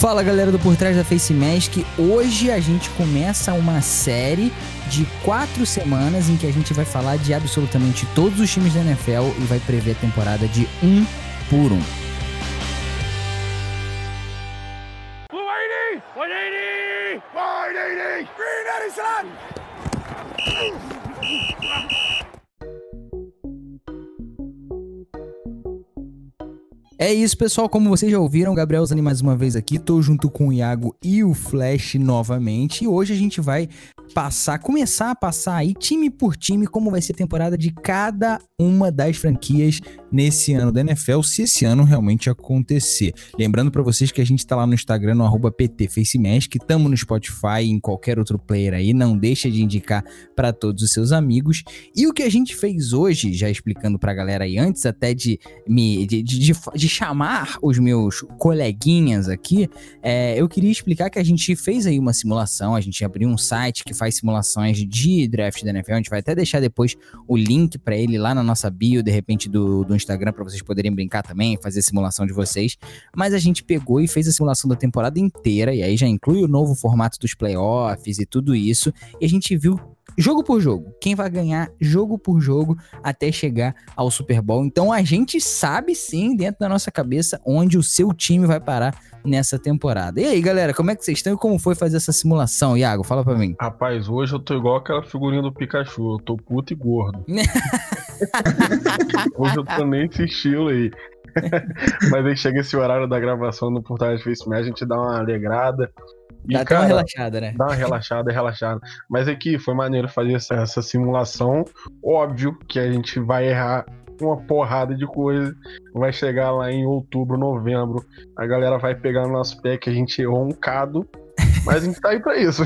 Fala galera do Por Trás da Face Mask. Hoje a gente começa uma série de quatro semanas em que a gente vai falar de absolutamente todos os times da NFL e vai prever a temporada de um por um. É isso, pessoal. Como vocês já ouviram, Gabriel Zani mais uma vez aqui. Tô junto com o Iago e o Flash novamente. E hoje a gente vai passar, começar a passar aí time por time como vai ser a temporada de cada uma das franquias nesse ano da NFL, se esse ano realmente acontecer. Lembrando para vocês que a gente tá lá no Instagram, no arroba PTFaceMask, tamo no Spotify, em qualquer outro player aí, não deixa de indicar para todos os seus amigos. E o que a gente fez hoje, já explicando pra galera aí, antes até de me de, de, de chamar os meus coleguinhas aqui, é, eu queria explicar que a gente fez aí uma simulação, a gente abriu um site que faz simulações de draft da NFL, a gente vai até deixar depois o link para ele lá na nossa bio, de repente, do, do Instagram, para vocês poderem brincar também, fazer a simulação de vocês. Mas a gente pegou e fez a simulação da temporada inteira, e aí já inclui o novo formato dos playoffs e tudo isso, e a gente viu jogo por jogo. Quem vai ganhar jogo por jogo até chegar ao Super Bowl. Então a gente sabe sim, dentro da nossa cabeça, onde o seu time vai parar nessa temporada. E aí, galera, como é que vocês estão e como foi fazer essa simulação? Iago, fala pra mim. Rapaz, hoje eu tô igual aquela figurinha do Pikachu, eu tô puto e gordo. hoje eu tô nesse estilo aí. Mas aí chega esse horário da gravação no Portal de Face a gente dá uma alegrada. E, dá cara, até uma relaxada, né? Dá uma relaxada, relaxada. Mas aqui foi maneiro fazer essa, essa simulação. Óbvio que a gente vai errar uma porrada de coisa. Vai chegar lá em outubro, novembro. A galera vai pegar no nosso pé que a gente errou um cado. Mas a gente tá aí pra isso.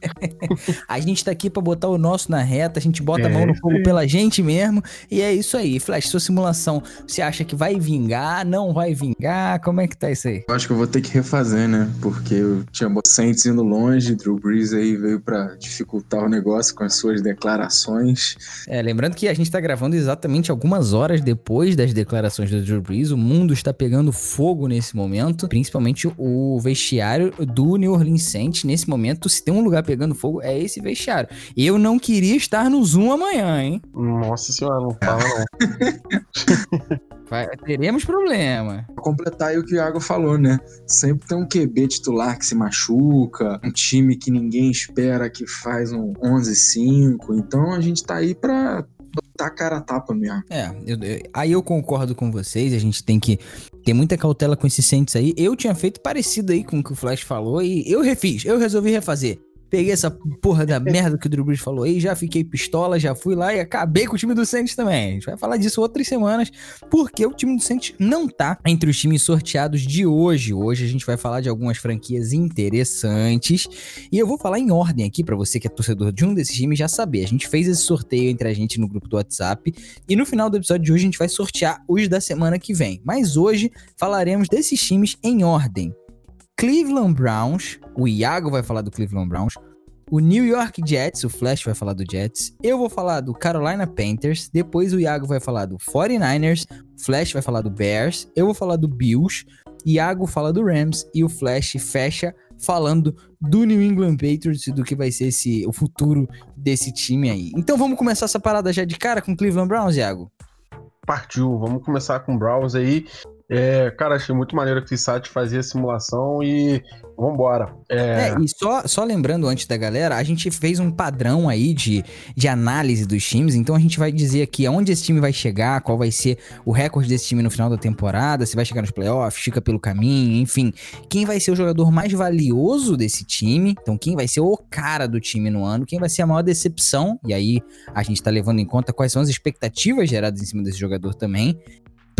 a gente tá aqui pra botar o nosso na reta, a gente bota é, a mão no fogo pela gente mesmo. E é isso aí. Flash, sua simulação, você acha que vai vingar? Não vai vingar? Como é que tá isso aí? Eu acho que eu vou ter que refazer, né? Porque eu tinha Saints indo longe, Drew Brees aí veio pra dificultar o negócio com as suas declarações. É, lembrando que a gente tá gravando exatamente algumas horas depois das declarações do Drew Brees. O mundo está pegando fogo nesse momento, principalmente o vestiário do New Orleans Saints, nesse momento, se tem um lugar pegando fogo, é esse vestiário. Eu não queria estar no Zoom amanhã, hein? Nossa senhora, não fala não. Vai, teremos problema. Pra completar aí o que o Iago falou, né? Sempre tem um QB titular que se machuca, um time que ninguém espera que faz um 11-5. Então a gente tá aí pra a cara a tapa mesmo. É, eu, eu, aí eu concordo com vocês, a gente tem que ter muita cautela com esses Saints aí. Eu tinha feito parecido aí com o que o Flash falou e eu refiz, eu resolvi refazer. Peguei essa porra da merda que o Drew Brees falou aí, já fiquei pistola, já fui lá e acabei com o time do Saints também. A gente vai falar disso outras semanas, porque o time do Saints não tá entre os times sorteados de hoje. Hoje a gente vai falar de algumas franquias interessantes e eu vou falar em ordem aqui para você que é torcedor de um desses times já saber. A gente fez esse sorteio entre a gente no grupo do WhatsApp e no final do episódio de hoje a gente vai sortear os da semana que vem. Mas hoje falaremos desses times em ordem. Cleveland Browns, o Iago vai falar do Cleveland Browns, o New York Jets, o Flash vai falar do Jets, eu vou falar do Carolina Panthers, depois o Iago vai falar do 49ers, o Flash vai falar do Bears, eu vou falar do Bills, Iago fala do Rams e o Flash fecha falando do New England Patriots e do que vai ser esse, o futuro desse time aí. Então vamos começar essa parada já de cara com Cleveland Browns, Iago? Partiu, vamos começar com Browns aí. É, cara, achei muito maneiro que o site fazia a simulação e vambora. É... é, e só, só lembrando antes da galera, a gente fez um padrão aí de, de análise dos times, então a gente vai dizer aqui aonde esse time vai chegar, qual vai ser o recorde desse time no final da temporada, se vai chegar nos playoffs, fica pelo caminho, enfim. Quem vai ser o jogador mais valioso desse time, então quem vai ser o cara do time no ano, quem vai ser a maior decepção, e aí a gente tá levando em conta quais são as expectativas geradas em cima desse jogador também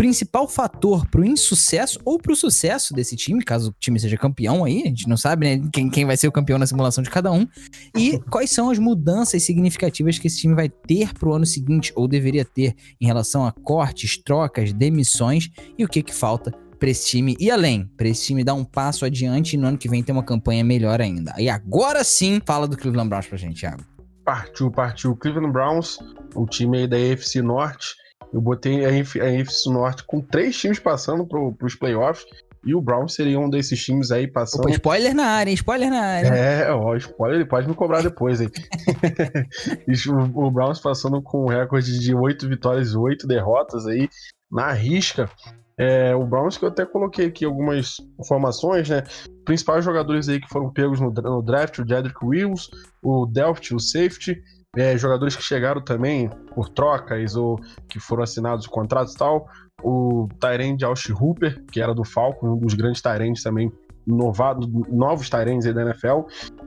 principal fator pro insucesso ou pro sucesso desse time, caso o time seja campeão aí, a gente não sabe, né, quem, quem vai ser o campeão na simulação de cada um, e quais são as mudanças significativas que esse time vai ter pro ano seguinte, ou deveria ter, em relação a cortes, trocas, demissões, e o que que falta para esse time e além, para esse time dar um passo adiante e no ano que vem ter uma campanha melhor ainda. E agora sim, fala do Cleveland Browns pra gente, Thiago. Partiu, partiu. Cleveland Browns, o time aí da AFC Norte, eu botei a NFC Norte com três times passando para os playoffs. E o Browns seria um desses times aí passando. Opa, spoiler na área, hein? Spoiler na área. É, ó, spoiler, ele pode me cobrar depois, hein? o, o Browns passando com um recorde de oito vitórias e oito derrotas aí na risca. É, o Browns, que eu até coloquei aqui algumas informações, né? Principais jogadores aí que foram pegos no, no draft, o Jedrick Wills, o Delft, o safety, é, jogadores que chegaram também por trocas ou que foram assinados contratos e tal. O Tyrande Alsh Hooper, que era do Falcon, um dos grandes Tyrands também, novado, novos Tyrands aí da NFL.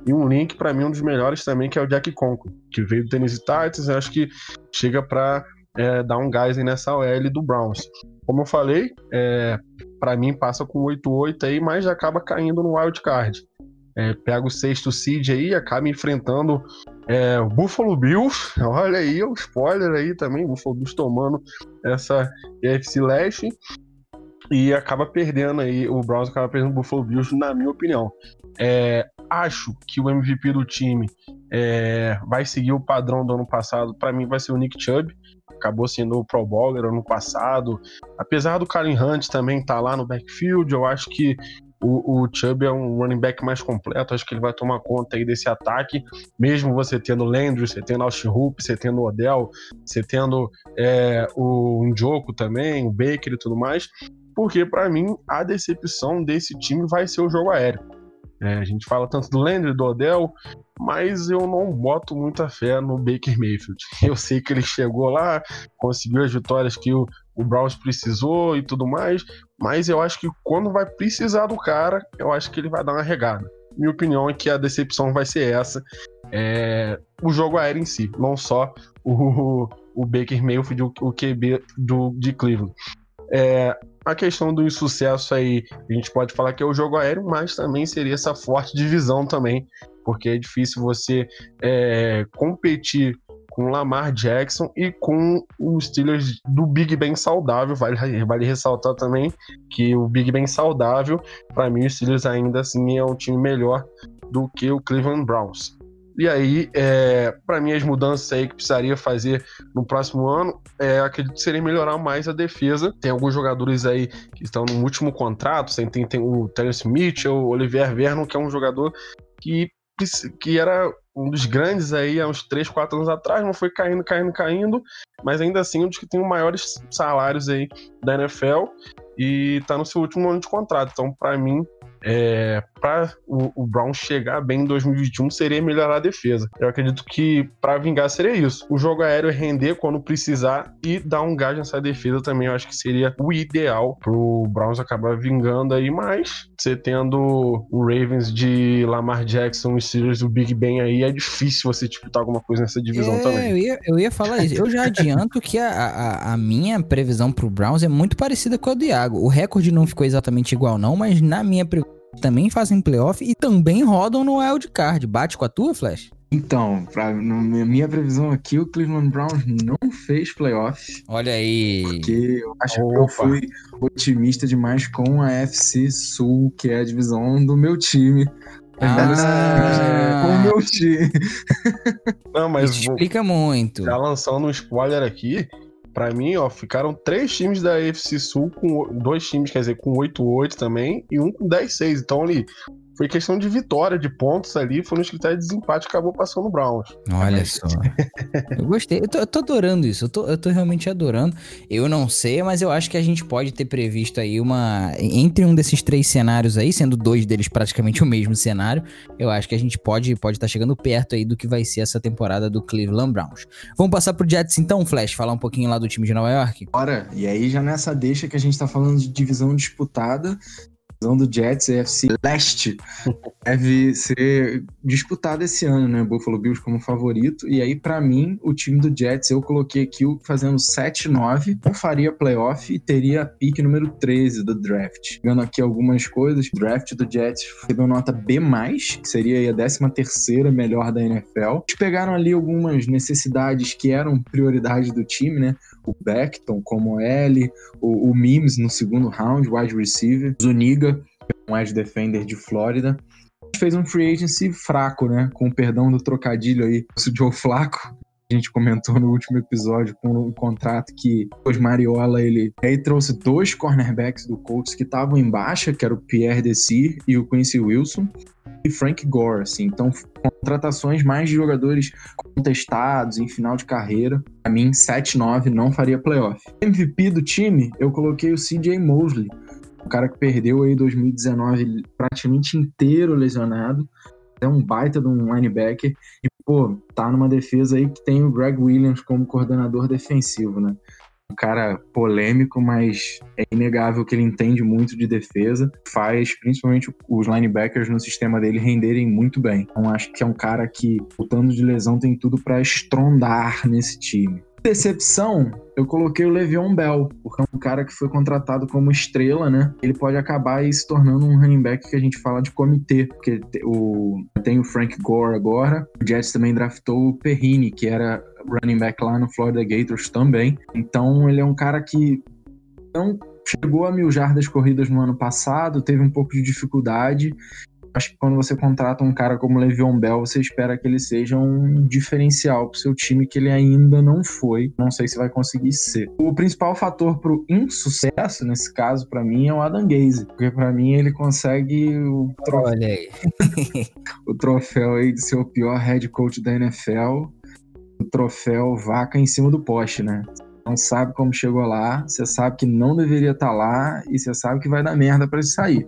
E um link, para mim, um dos melhores também, que é o Jack Conklin, que veio do Tennessee Titans. Acho que chega para é, dar um gás aí nessa OL do Browns. Como eu falei, é, para mim passa com 8-8 aí, mas acaba caindo no wild card. É, pega o sexto seed aí, acaba enfrentando é, o Buffalo Bills. Olha aí, o spoiler aí também, o Buffalo Bills tomando essa EFC Leste. E acaba perdendo aí, o Browns acaba perdendo o Buffalo Bills, na minha opinião. É, acho que o MVP do time é, vai seguir o padrão do ano passado. Para mim, vai ser o Nick Chubb acabou sendo o Pro Bowler ano passado. Apesar do Karen Hunt também estar tá lá no backfield, eu acho que o, o Chubb é um running back mais completo, acho que ele vai tomar conta aí desse ataque, mesmo você tendo Landry, você tendo Austin Hoop, você tendo Odell, você tendo é, o Njoku também, o Baker e tudo mais, porque para mim a decepção desse time vai ser o jogo aéreo. É, a gente fala tanto do Landry, do Odell, mas eu não boto muita fé no Baker Mayfield. Eu sei que ele chegou lá, conseguiu as vitórias que o, o Browns precisou e tudo mais, mas eu acho que quando vai precisar do cara, eu acho que ele vai dar uma regada. Minha opinião é que a decepção vai ser essa. É, o jogo aéreo em si, não só o, o Baker Mayfield, o, QB do, de Cleveland. É, a questão do insucesso aí, a gente pode falar que é o jogo aéreo, mas também seria essa forte divisão também, porque é difícil você é, competir com Lamar Jackson e com os Steelers do Big Ben saudável. Vale, vale ressaltar também que o Big Ben saudável, para mim, os Steelers ainda assim é um time melhor do que o Cleveland Browns. E aí, é, para mim, as mudanças aí que precisaria fazer no próximo ano, é, acredito que seria melhorar mais a defesa. Tem alguns jogadores aí que estão no último contrato, tem, tem, tem o Terence Mitchell, o Olivier Vernon, que é um jogador que, que era um dos grandes aí há uns 3, 4 anos atrás, não foi caindo, caindo, caindo, mas ainda assim um dos que tem os maiores salários aí da NFL e tá no seu último ano de contrato. Então, para mim, é, para o, o Brown chegar bem em 2021 seria melhorar a defesa. Eu acredito que para vingar seria isso. O jogo aéreo render quando precisar e dar um gás nessa defesa também. Eu acho que seria o ideal pro Browns acabar vingando aí, mas você tendo o Ravens de Lamar Jackson e Steelers do Big Ben aí, é difícil você disputar alguma coisa nessa divisão é, também. Eu ia, eu ia falar isso. Eu já adianto que a, a, a minha previsão pro Browns é muito parecida com a do Iago. O recorde não ficou exatamente igual, não, mas na minha previsão também fazem playoff e também rodam no wild card. Bate com a tua, Flash? Então, pra, na minha previsão aqui, o Cleveland Browns não fez playoff. Olha aí. Porque eu acho Opa. que eu fui otimista demais com a FC Sul, que é a divisão do meu time. Ah, com o meu time. Não, mas explica muito. Já lançando um spoiler aqui, para mim, ó, ficaram três times da AFC Sul com dois times, quer dizer, com 8-8 também e um com 10-6. Então ali foi questão de vitória, de pontos ali, foi nos critérios de desempate acabou passando o Browns. Olha só. eu gostei, eu tô, eu tô, adorando isso, eu tô, eu tô realmente adorando. Eu não sei, mas eu acho que a gente pode ter previsto aí uma. Entre um desses três cenários aí, sendo dois deles praticamente o mesmo cenário, eu acho que a gente pode estar pode tá chegando perto aí do que vai ser essa temporada do Cleveland Browns. Vamos passar pro Jets então, Flash, falar um pouquinho lá do time de Nova York? Bora, e aí já nessa deixa que a gente tá falando de divisão disputada, do Jets, AFC Leste, deve ser disputada esse ano, né? Buffalo Bills como favorito. E aí, para mim, o time do Jets, eu coloquei aqui fazendo 7-9, não faria playoff e teria pique número 13 do draft. Vendo aqui algumas coisas, o draft do Jets recebeu nota B+, que seria a 13 terceira melhor da NFL. Eles pegaram ali algumas necessidades que eram prioridade do time, né? O Beckton como L, o, o Mims no segundo round, wide receiver, Zuniga, um edge defender de Flórida. Fez um free agency fraco, né? Com o perdão do trocadilho aí, o Joe Flaco. a gente comentou no último episódio com um contrato que os Mariola ele aí trouxe dois cornerbacks do Colts que estavam em baixa, que era o Pierre Desir e o Quincy Wilson e Frank Gore, assim. Então, contratações mais de jogadores contestados em final de carreira. Para mim, 7-9 não faria playoff. MVP do time, eu coloquei o CJ Mosley, o cara que perdeu aí 2019 praticamente inteiro lesionado. É um baita de um linebacker. E, pô, tá numa defesa aí que tem o Greg Williams como coordenador defensivo, né? Um cara polêmico, mas é inegável que ele entende muito de defesa, faz principalmente os linebackers no sistema dele renderem muito bem. Então acho que é um cara que, voltando de lesão, tem tudo para estrondar nesse time decepção, eu coloquei o Le'Veon Bell, porque é um cara que foi contratado como estrela, né? Ele pode acabar aí se tornando um running back que a gente fala de comitê, porque o, tem o Frank Gore agora, o Jets também draftou o Perrine, que era running back lá no Florida Gators também. Então ele é um cara que não chegou a mil jardas corridas no ano passado, teve um pouco de dificuldade acho que quando você contrata um cara como Le'Veon Bell, você espera que ele seja um diferencial para o seu time que ele ainda não foi. Não sei se vai conseguir ser. O principal fator para o insucesso nesse caso para mim é o Adam Gaze, porque para mim ele consegue o troféu, Olha aí. o troféu aí de ser o pior head coach da NFL, o troféu vaca em cima do poste, né? Não sabe como chegou lá, você sabe que não deveria estar tá lá e você sabe que vai dar merda para ele sair.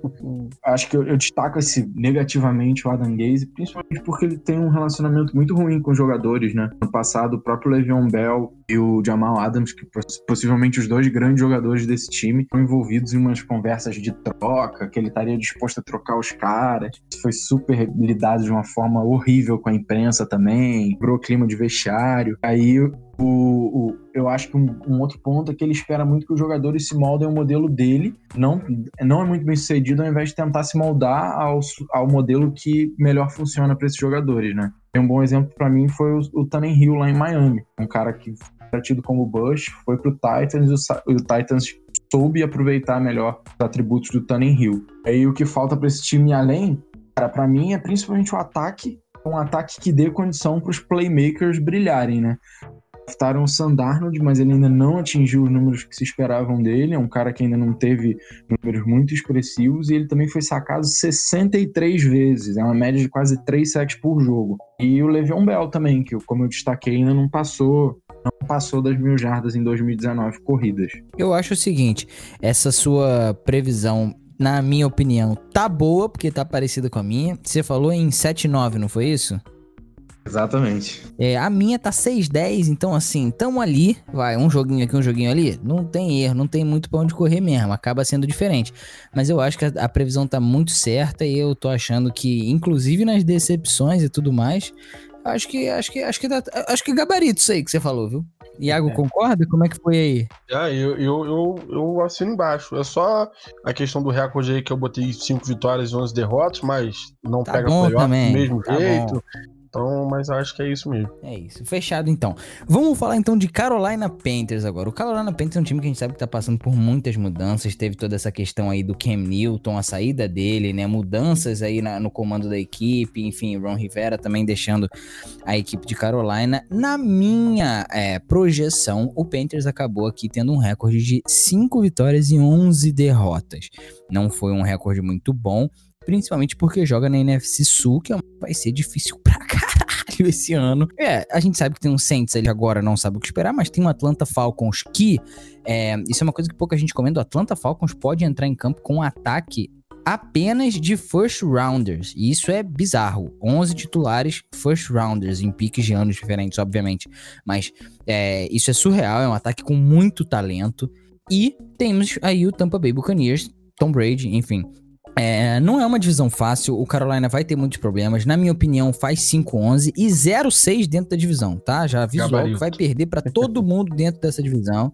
Acho que eu, eu, destaco esse negativamente o Adam Gaze, principalmente porque ele tem um relacionamento muito ruim com os jogadores, né? No passado, o próprio Le'Veon Bell e o Jamal Adams, que possivelmente os dois grandes jogadores desse time, estão envolvidos em umas conversas de troca, que ele estaria disposto a trocar os caras. Isso foi super lidado de uma forma horrível com a imprensa também, quebrou clima de vestiário. Aí o, o, eu acho que um, um, outro ponto é que ele espera muito que os jogadores se moldem ao modelo dele, não, não é muito bem sucedido ao invés de tentar se moldar ao, ao modelo que melhor funciona para esses jogadores, né? Um bom exemplo para mim foi o, o Hill lá em Miami, um cara que era tido como Bush, foi pro Titans e o, Titans soube aproveitar melhor os atributos do Hill. Aí o que falta para esse time além, cara, para mim é principalmente o ataque, um ataque que dê condição para os playmakers brilharem, né? Draftaram o Sandarnold, mas ele ainda não atingiu os números que se esperavam dele. É um cara que ainda não teve números muito expressivos e ele também foi sacado 63 vezes. É uma média de quase 3 sacks por jogo. E o Le'Veon Bell também, que como eu destaquei, ainda não passou não passou das mil jardas em 2019 corridas. Eu acho o seguinte, essa sua previsão na minha opinião, tá boa, porque tá parecida com a minha. Você falou em 7-9, não foi isso? Exatamente. É, a minha tá 6-10, então assim, tamo ali, vai, um joguinho aqui, um joguinho ali, não tem erro, não tem muito pra onde correr mesmo, acaba sendo diferente. Mas eu acho que a, a previsão tá muito certa e eu tô achando que, inclusive nas decepções e tudo mais, acho que acho que acho que dá, acho que gabarito isso aí que você falou, viu? Iago, é. concorda? Como é que foi aí? Ah, eu, eu, eu, eu assino embaixo. É só a questão do recorde aí que eu botei 5 vitórias e 11 derrotas, mas não tá pega playoff do mesmo tá jeito. Bom. Então, mas acho que é isso mesmo. É isso. Fechado então. Vamos falar então de Carolina Panthers agora. O Carolina Panthers é um time que a gente sabe que tá passando por muitas mudanças. Teve toda essa questão aí do Cam Newton, a saída dele, né? Mudanças aí na, no comando da equipe. Enfim, Ron Rivera também deixando a equipe de Carolina. Na minha é, projeção, o Panthers acabou aqui tendo um recorde de 5 vitórias e 11 derrotas. Não foi um recorde muito bom principalmente porque joga na NFC Sul, que é vai ser difícil pra caralho esse ano. É, a gente sabe que tem um Saints ali agora, não sabe o que esperar, mas tem um Atlanta Falcons que, é, isso é uma coisa que pouca gente comenta, o Atlanta Falcons pode entrar em campo com um ataque apenas de first rounders. E isso é bizarro. 11 titulares first rounders em piques de anos diferentes, obviamente. Mas é, isso é surreal, é um ataque com muito talento. E temos aí o Tampa Bay Buccaneers, Tom Brady, enfim, é, não é uma divisão fácil, o Carolina vai ter muitos problemas. Na minha opinião, faz 5-11 e 0-6 dentro da divisão, tá? Já aviso logo que vai perder para todo mundo dentro dessa divisão.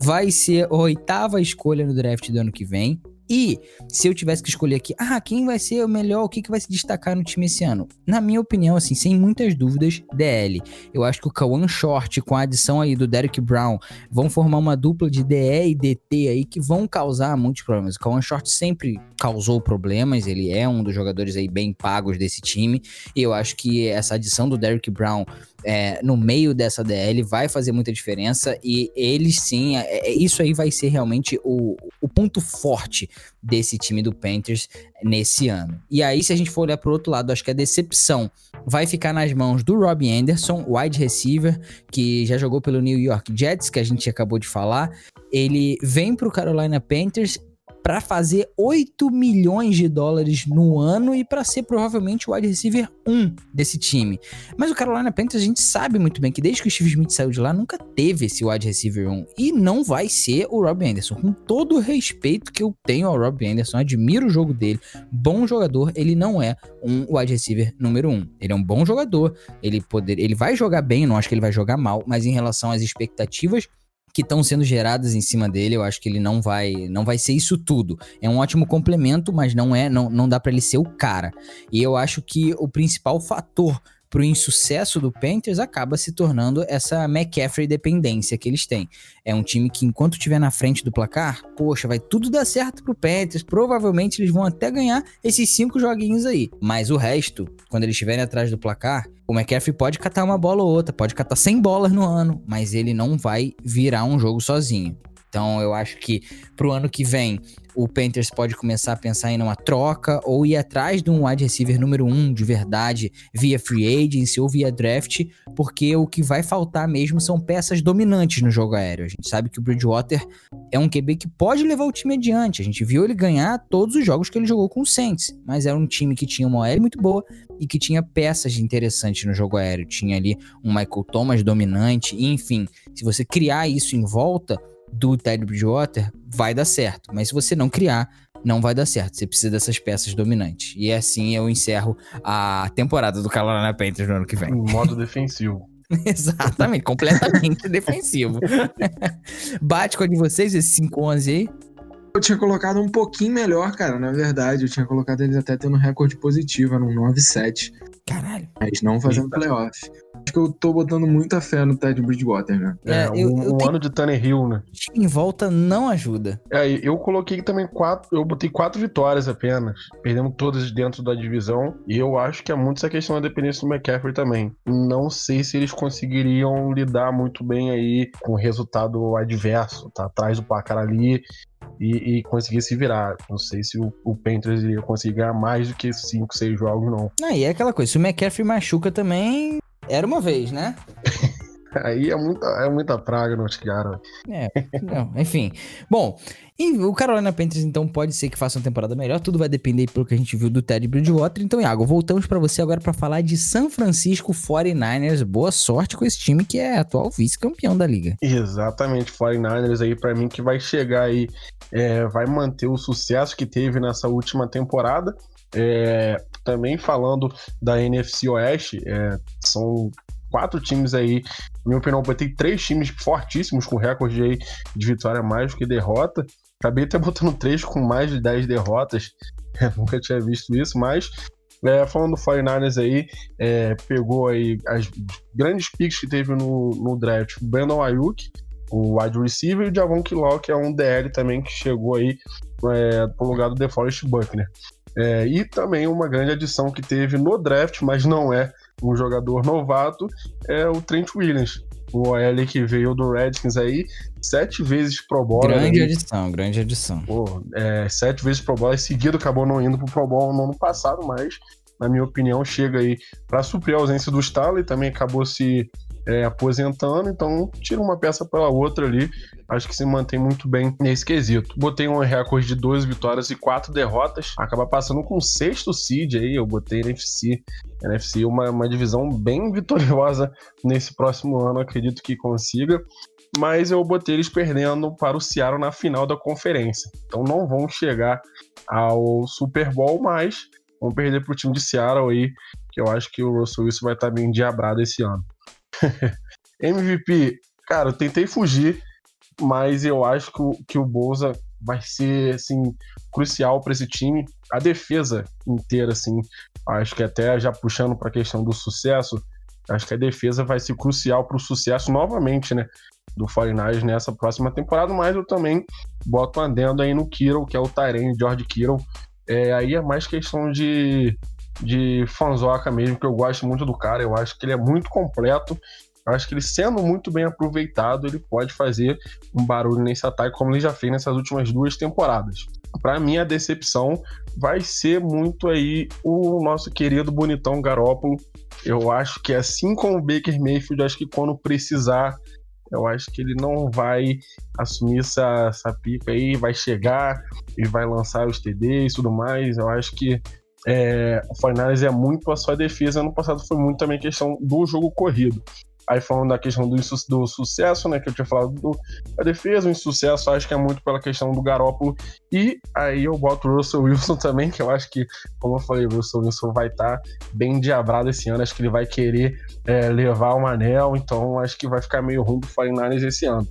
Vai ser a oitava escolha no draft do ano que vem. E se eu tivesse que escolher aqui, ah, quem vai ser o melhor, o que, que vai se destacar no time esse ano? Na minha opinião, assim, sem muitas dúvidas, DL. Eu acho que o Kawan Short, com a adição aí do Derek Brown, vão formar uma dupla de DE e DT aí que vão causar muitos problemas. O Kawan Short sempre causou problemas, ele é um dos jogadores aí bem pagos desse time. E eu acho que essa adição do Derek Brown é, no meio dessa DL vai fazer muita diferença e eles sim, é, é, isso aí vai ser realmente o, o ponto forte desse time do Panthers nesse ano. E aí, se a gente for olhar para o outro lado, acho que a decepção vai ficar nas mãos do Robbie Anderson, wide receiver, que já jogou pelo New York Jets, que a gente acabou de falar. Ele vem para o Carolina Panthers para fazer 8 milhões de dólares no ano e para ser provavelmente o wide receiver 1 desse time. Mas o Carolina Panthers a gente sabe muito bem que desde que o Steve Smith saiu de lá nunca teve esse wide receiver 1 e não vai ser o Rob Anderson. Com todo o respeito que eu tenho ao Rob Anderson, admiro o jogo dele, bom jogador, ele não é um wide receiver número 1. Ele é um bom jogador, ele poder, ele vai jogar bem, não acho que ele vai jogar mal, mas em relação às expectativas que estão sendo geradas em cima dele, eu acho que ele não vai não vai ser isso tudo. É um ótimo complemento, mas não é não, não dá para ele ser o cara. E eu acho que o principal fator pro insucesso do Panthers acaba se tornando essa McCaffrey dependência que eles têm. É um time que, enquanto estiver na frente do placar, poxa, vai tudo dar certo pro Panthers. Provavelmente eles vão até ganhar esses cinco joguinhos aí. Mas o resto, quando eles estiverem atrás do placar, o McCaffrey pode catar uma bola ou outra, pode catar 100 bolas no ano, mas ele não vai virar um jogo sozinho. Então eu acho que pro ano que vem o Panthers pode começar a pensar em uma troca ou ir atrás de um wide receiver número um de verdade via free agency ou via draft, porque o que vai faltar mesmo são peças dominantes no jogo aéreo. A gente sabe que o Bridgewater é um QB que pode levar o time adiante. A gente viu ele ganhar todos os jogos que ele jogou com o Saints, mas era um time que tinha uma OL muito boa e que tinha peças interessantes no jogo aéreo. Tinha ali um Michael Thomas dominante, enfim, se você criar isso em volta, do Teddy Bridgewater, vai dar certo. Mas se você não criar, não vai dar certo. Você precisa dessas peças dominantes. E assim eu encerro a temporada do Carolina Panthers no ano que vem. Em modo defensivo. Exatamente, completamente defensivo. Bate com a de vocês, esse 5-11 aí? Eu tinha colocado um pouquinho melhor, cara, na verdade. Eu tinha colocado eles até tendo um recorde positivo, no 9-7. Caralho. Mas não fazendo playoff. Acho que eu tô botando muita fé no Ted Bridgewater, né? É, é eu, um, eu um tenho... ano de Tanner Hill, né? Em volta não ajuda. É, eu coloquei também quatro. Eu botei quatro vitórias apenas. Perdemos todas dentro da divisão. E eu acho que é muito essa questão da dependência do McCaffrey também. Não sei se eles conseguiriam lidar muito bem aí com o resultado adverso. Tá atrás do placar ali e, e conseguir se virar. Não sei se o, o Panthers iria conseguir ganhar mais do que 5, 6 jogos, não. Ah, e é aquela coisa, se o McCaffrey machuca também, era uma vez, né? Aí é muita, é muita praga no cara. É, não, enfim. Bom, o Carolina Panthers então pode ser que faça uma temporada melhor, tudo vai depender pelo que a gente viu do Ted Bridgewater. Então, Iago, voltamos para você agora para falar de San Francisco 49ers. Boa sorte com esse time que é atual vice-campeão da liga. Exatamente, 49ers aí para mim que vai chegar aí, é, vai manter o sucesso que teve nessa última temporada. É, também falando da NFC Oeste, é, são quatro times aí, na minha opinião, ter três times fortíssimos com recorde aí de vitória mais do que derrota. Acabei até botando três com mais de 10 derrotas. nunca tinha visto isso, mas é, falando do 49ers aí, é, pegou aí as grandes picks que teve no, no draft. O Brandon Ayuk, o wide receiver, e o Javon Killow, que é um DL também que chegou aí é, pro lugar do DeForest Buckner. É, e também uma grande adição que teve no draft, mas não é um jogador novato, é o Trent Williams. O OL que veio do Redskins aí, sete vezes Pro Bowl. Grande adição, grande adição. Pô, é, sete vezes Pro Bowl, seguido acabou não indo pro Pro Bowl no ano passado, mas, na minha opinião, chega aí para suprir a ausência do Staley, também acabou se é, aposentando, então tira uma peça pela outra ali. Acho que se mantém muito bem nesse quesito. Botei um recorde de 12 vitórias e 4 derrotas. Acaba passando com o sexto seed aí. Eu botei NFC. NFC uma, uma divisão bem vitoriosa nesse próximo ano. Acredito que consiga mas eu botei eles perdendo para o Seattle na final da conferência. Então não vão chegar ao Super Bowl, mas vão perder para o time de Seattle aí, que eu acho que o Russell Wilson vai estar bem diabrado esse ano. MVP, cara, eu tentei fugir, mas eu acho que o, que o Bolsa vai ser assim crucial para esse time. A defesa inteira, assim, acho que até já puxando para a questão do sucesso, acho que a defesa vai ser crucial para o sucesso novamente, né? Do 49 nessa próxima temporada, mas eu também boto um adendo aí no Kiro, que é o Tyrene George Kittle. É, aí é mais questão de de fanzoca mesmo, que eu gosto muito do cara, eu acho que ele é muito completo. Eu acho que ele sendo muito bem aproveitado, ele pode fazer um barulho nesse ataque, como ele já fez nessas últimas duas temporadas. Para mim, a decepção vai ser muito aí o nosso querido bonitão Garópolo. Eu acho que assim como o Baker Mayfield, acho que quando precisar, eu acho que ele não vai assumir essa, essa pica aí, vai chegar e vai lançar os TDs e tudo mais. Eu acho que é, o Fortnite é muito a sua defesa. Ano passado foi muito também questão do jogo corrido. Aí falando da questão do, do sucesso, né? Que eu tinha falado do, da defesa, o insucesso, acho que é muito pela questão do Garópolo. E aí eu boto o Russell Wilson também, que eu acho que, como eu falei, o Russell Wilson vai estar tá bem diabrado esse ano. Acho que ele vai querer é, levar o anel, então acho que vai ficar meio ruim pro 49 esse ano.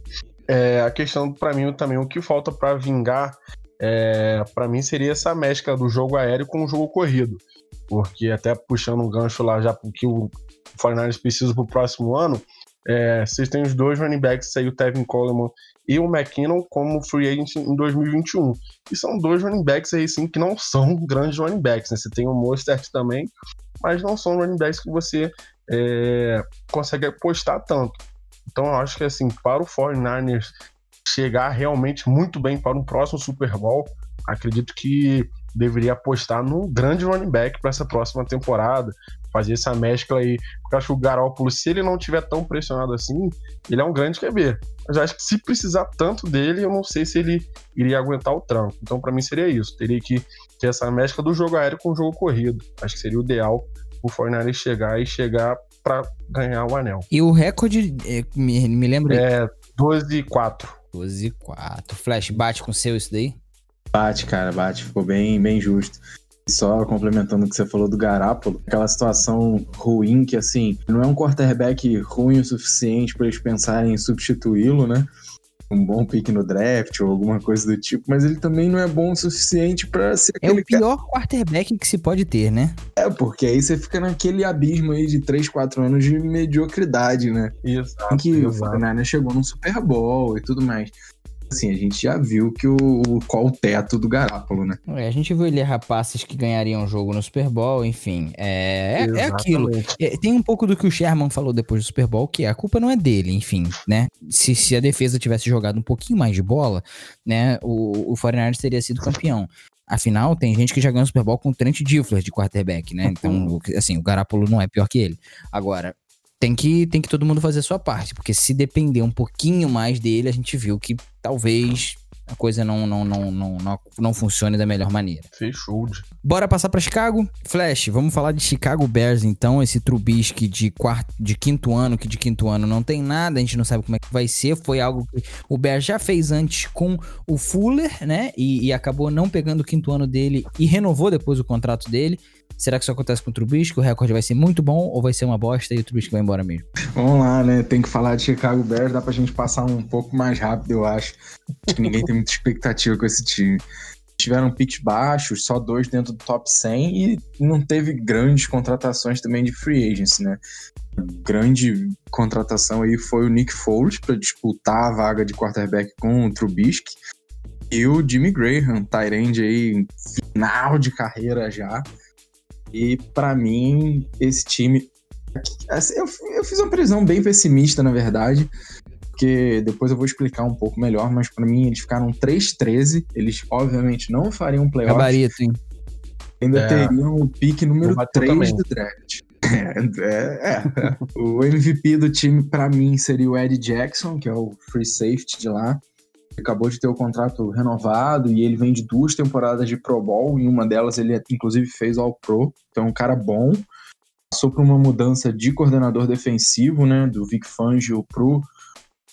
É, a questão, para mim, também, o que falta para vingar, é, para mim, seria essa mescla do jogo aéreo com o jogo corrido. Porque até puxando um gancho lá já porque o 49ers precisa para o próximo ano, é, vocês têm os dois running backs aí, o Tevin Coleman e o McKinnon, como free agent em 2021. E são dois running backs aí, sim, que não são grandes running backs, né? Você tem o Mostert também, mas não são running backs que você é, consegue apostar tanto. Então eu acho que, assim, para o 49ers chegar realmente muito bem para um próximo Super Bowl, acredito que deveria apostar num grande running back para essa próxima temporada, fazer essa mescla aí. Porque eu acho que o Garópolo, se ele não tiver tão pressionado assim, ele é um grande QB. Mas eu acho que se precisar tanto dele, eu não sei se ele iria aguentar o tranco. Então, para mim, seria isso. Teria que ter essa mescla do jogo aéreo com o jogo corrido. Acho que seria o ideal o Fortnite chegar e chegar para ganhar o anel. E o recorde, é, me, me lembra? É 12 e 4. 12 e 4. Flash, bate com o seu isso daí? Bate, cara, bate. Ficou bem, bem justo. Só complementando o que você falou do Garápolo, aquela situação ruim que, assim, não é um quarterback ruim o suficiente para eles pensarem em substituí-lo, né? Um bom pick no draft ou alguma coisa do tipo, mas ele também não é bom o suficiente para ser É o pior cara... quarterback que se pode ter, né? É, porque aí você fica naquele abismo aí de 3, 4 anos de mediocridade, né? Exato. Em que exato. o Fortnite chegou num Super Bowl e tudo mais assim, a gente já viu que o qual o teto do Garápolo, né? É, a gente viu ele errar passes que ganhariam o jogo no Super Bowl, enfim. É, é, é aquilo. É, tem um pouco do que o Sherman falou depois do Super Bowl, que a culpa não é dele, enfim, né? Se, se a defesa tivesse jogado um pouquinho mais de bola, né, o, o 49 teria sido campeão. Afinal, tem gente que já ganhou o Super Bowl com o Trent Dilfer de quarterback, né? Então, assim, o Garápolo não é pior que ele. Agora, tem que, tem que todo mundo fazer a sua parte, porque se depender um pouquinho mais dele, a gente viu que talvez a coisa não, não, não, não, não, não funcione da melhor maneira. Fechou. Bora passar para Chicago? Flash, vamos falar de Chicago Bears então, esse Trubisky de quarto, de quinto ano, que de quinto ano não tem nada, a gente não sabe como é que vai ser, foi algo que o Bears já fez antes com o Fuller, né, e, e acabou não pegando o quinto ano dele e renovou depois o contrato dele. Será que isso acontece com o Trubisky? O recorde vai ser muito bom ou vai ser uma bosta e o Trubisky vai embora mesmo? Vamos lá, né? Tem que falar de Chicago Bears, dá pra gente passar um pouco mais rápido, eu acho. Acho que ninguém tem muita expectativa com esse time. Tiveram picks baixos, só dois dentro do top 100 e não teve grandes contratações também de free agents, né? Grande contratação aí foi o Nick Foles para disputar a vaga de quarterback com o Trubisky e o Jimmy Graham, Tyrande aí, final de carreira já. E para mim, esse time. Assim, eu, eu fiz uma previsão bem pessimista, na verdade, porque depois eu vou explicar um pouco melhor, mas para mim eles ficaram 3-13. Eles, obviamente, não fariam um playoff. Gabarito, hein? Ainda é. teriam o pique número 3 também. do draft. É, é, é. o MVP do time, para mim, seria o Ed Jackson, que é o free safety de lá acabou de ter o contrato renovado e ele vem de duas temporadas de Pro Bowl. Em uma delas ele inclusive fez All Pro, então é um cara bom. Passou por uma mudança de coordenador defensivo, né, do Vic Fangio pro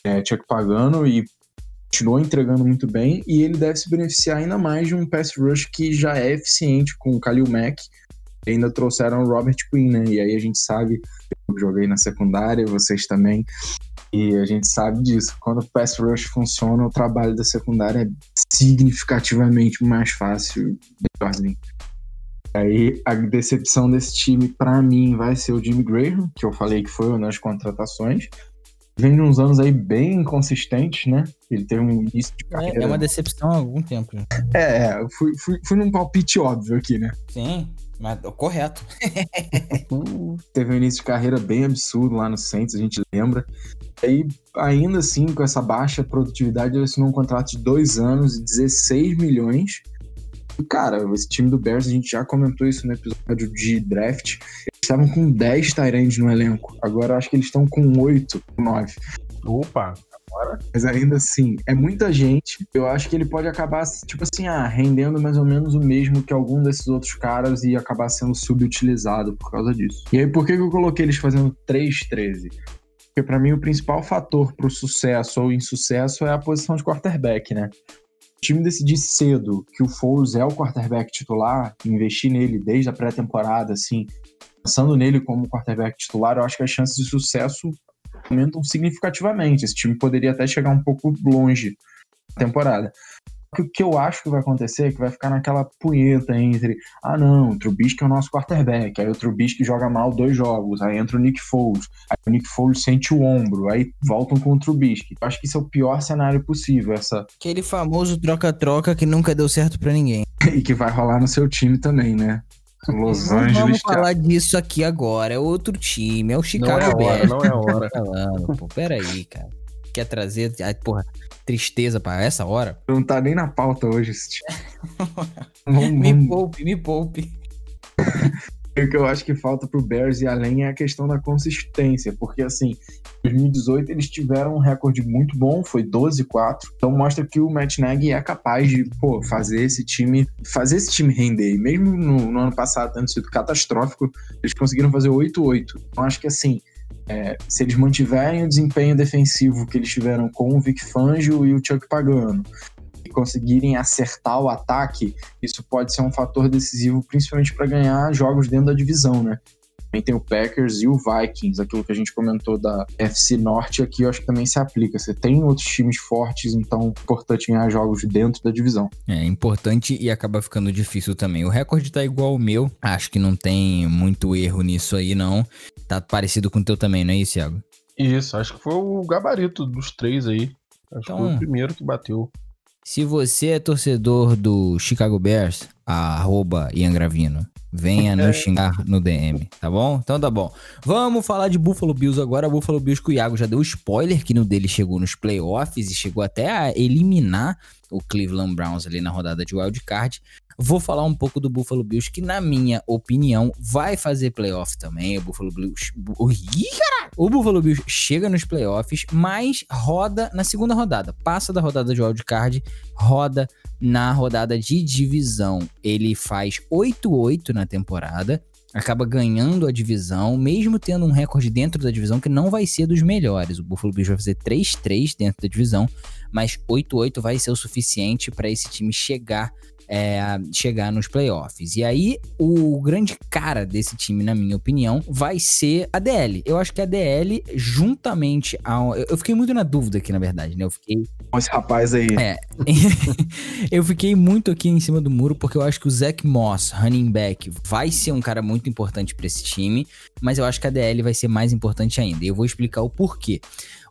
é, Chuck Pagano e continuou entregando muito bem e ele deve se beneficiar ainda mais de um pass rush que já é eficiente com o Khalil Mack. Ainda trouxeram o Robert Quinn, né? E aí a gente sabe, eu joguei na secundária, vocês também, e a gente sabe disso. Quando o pass rush funciona, o trabalho da secundária é significativamente mais fácil. Melhorzinho. Aí a decepção desse time, para mim, vai ser o Jimmy Graham, que eu falei que foi uma das contratações. Vem de uns anos aí bem inconsistentes, né? Ele teve um início de carreira. É, é uma decepção há algum tempo. Né? É, é fui, fui, fui num palpite óbvio aqui, né? Sim. Mas, correto. Teve um início de carreira bem absurdo lá no Saints, a gente lembra. Aí, ainda assim, com essa baixa produtividade, ele assinou um contrato de dois anos e 16 milhões. Cara, esse time do Bears, a gente já comentou isso no episódio de draft. Eles estavam com 10 Tyrands no elenco. Agora acho que eles estão com 8, 9. Opa, agora. Mas ainda assim, é muita gente. Eu acho que ele pode acabar, tipo assim, ah, rendendo mais ou menos o mesmo que algum desses outros caras e acabar sendo subutilizado por causa disso. E aí, por que, que eu coloquei eles fazendo 3-13? Porque para mim o principal fator para o sucesso ou insucesso é a posição de quarterback, né? Time decidir cedo que o Foles é o quarterback titular, investir nele desde a pré-temporada, assim, pensando nele como quarterback titular, eu acho que as chances de sucesso aumentam significativamente. Esse time poderia até chegar um pouco longe na temporada. O que eu acho que vai acontecer é que vai ficar naquela punheta entre ah não, o Trubisky é o nosso quarterback, aí o Trubisky joga mal dois jogos, aí entra o Nick Foles, aí o Nick Foles sente o ombro, aí voltam com o Trubisky. Eu acho que isso é o pior cenário possível, essa... Aquele famoso troca-troca que nunca deu certo para ninguém. e que vai rolar no seu time também, né? Los Não Angeles. vamos falar disso aqui agora. É outro time, é o Não Chicago é hora, Bears. não é hora. Falando, pô, peraí, cara. Quer trazer, ai, porra, tristeza pra essa hora? Não tá nem na pauta hoje esse. Vamos- Me vamos- poupe, me poupe. O que eu acho que falta pro Bears e além é a questão da consistência, porque assim, em 2018 eles tiveram um recorde muito bom, foi 12-4, então mostra que o Matt Nagy é capaz de, pô, fazer esse time, fazer esse time render, e mesmo no, no ano passado tendo sido catastrófico, eles conseguiram fazer 8-8, então acho que assim, é, se eles mantiverem o desempenho defensivo que eles tiveram com o Vic Fangio e o Chuck Pagano, e conseguirem acertar o ataque, isso pode ser um fator decisivo, principalmente para ganhar jogos dentro da divisão, né? Também tem o Packers e o Vikings, aquilo que a gente comentou da FC Norte aqui, eu acho que também se aplica. Você tem outros times fortes, então é importante ganhar jogos dentro da divisão. É importante e acaba ficando difícil também. O recorde tá igual ao meu. Acho que não tem muito erro nisso aí, não. Tá parecido com o teu também, não é isso, Thiago? Isso, acho que foi o gabarito dos três aí. Acho que foi Então- o primeiro que bateu. Se você é torcedor do Chicago Bears, arroba Ian Gravino, venha nos xingar no DM, tá bom? Então tá bom. Vamos falar de Buffalo Bills agora. Buffalo Bills que o Iago já deu spoiler que no dele chegou nos playoffs e chegou até a eliminar o Cleveland Browns ali na rodada de wild card. Vou falar um pouco do Buffalo Bills, que na minha opinião vai fazer playoff também. O Buffalo Bills. O Buffalo Bills chega nos playoffs, mas roda na segunda rodada. Passa da rodada de wild card, roda na rodada de divisão. Ele faz 8-8 na temporada, acaba ganhando a divisão, mesmo tendo um recorde dentro da divisão que não vai ser dos melhores. O Buffalo Bills vai fazer 3-3 dentro da divisão, mas 8-8 vai ser o suficiente para esse time chegar é, chegar nos playoffs. E aí, o grande cara desse time, na minha opinião, vai ser a DL. Eu acho que a DL, juntamente ao. Eu fiquei muito na dúvida aqui, na verdade, né? Eu fiquei Esse rapaz aí. é. eu fiquei muito aqui em cima do muro porque eu acho que o Zach Moss, running back, vai ser um cara muito importante pra esse time, mas eu acho que a DL vai ser mais importante ainda. E eu vou explicar o porquê.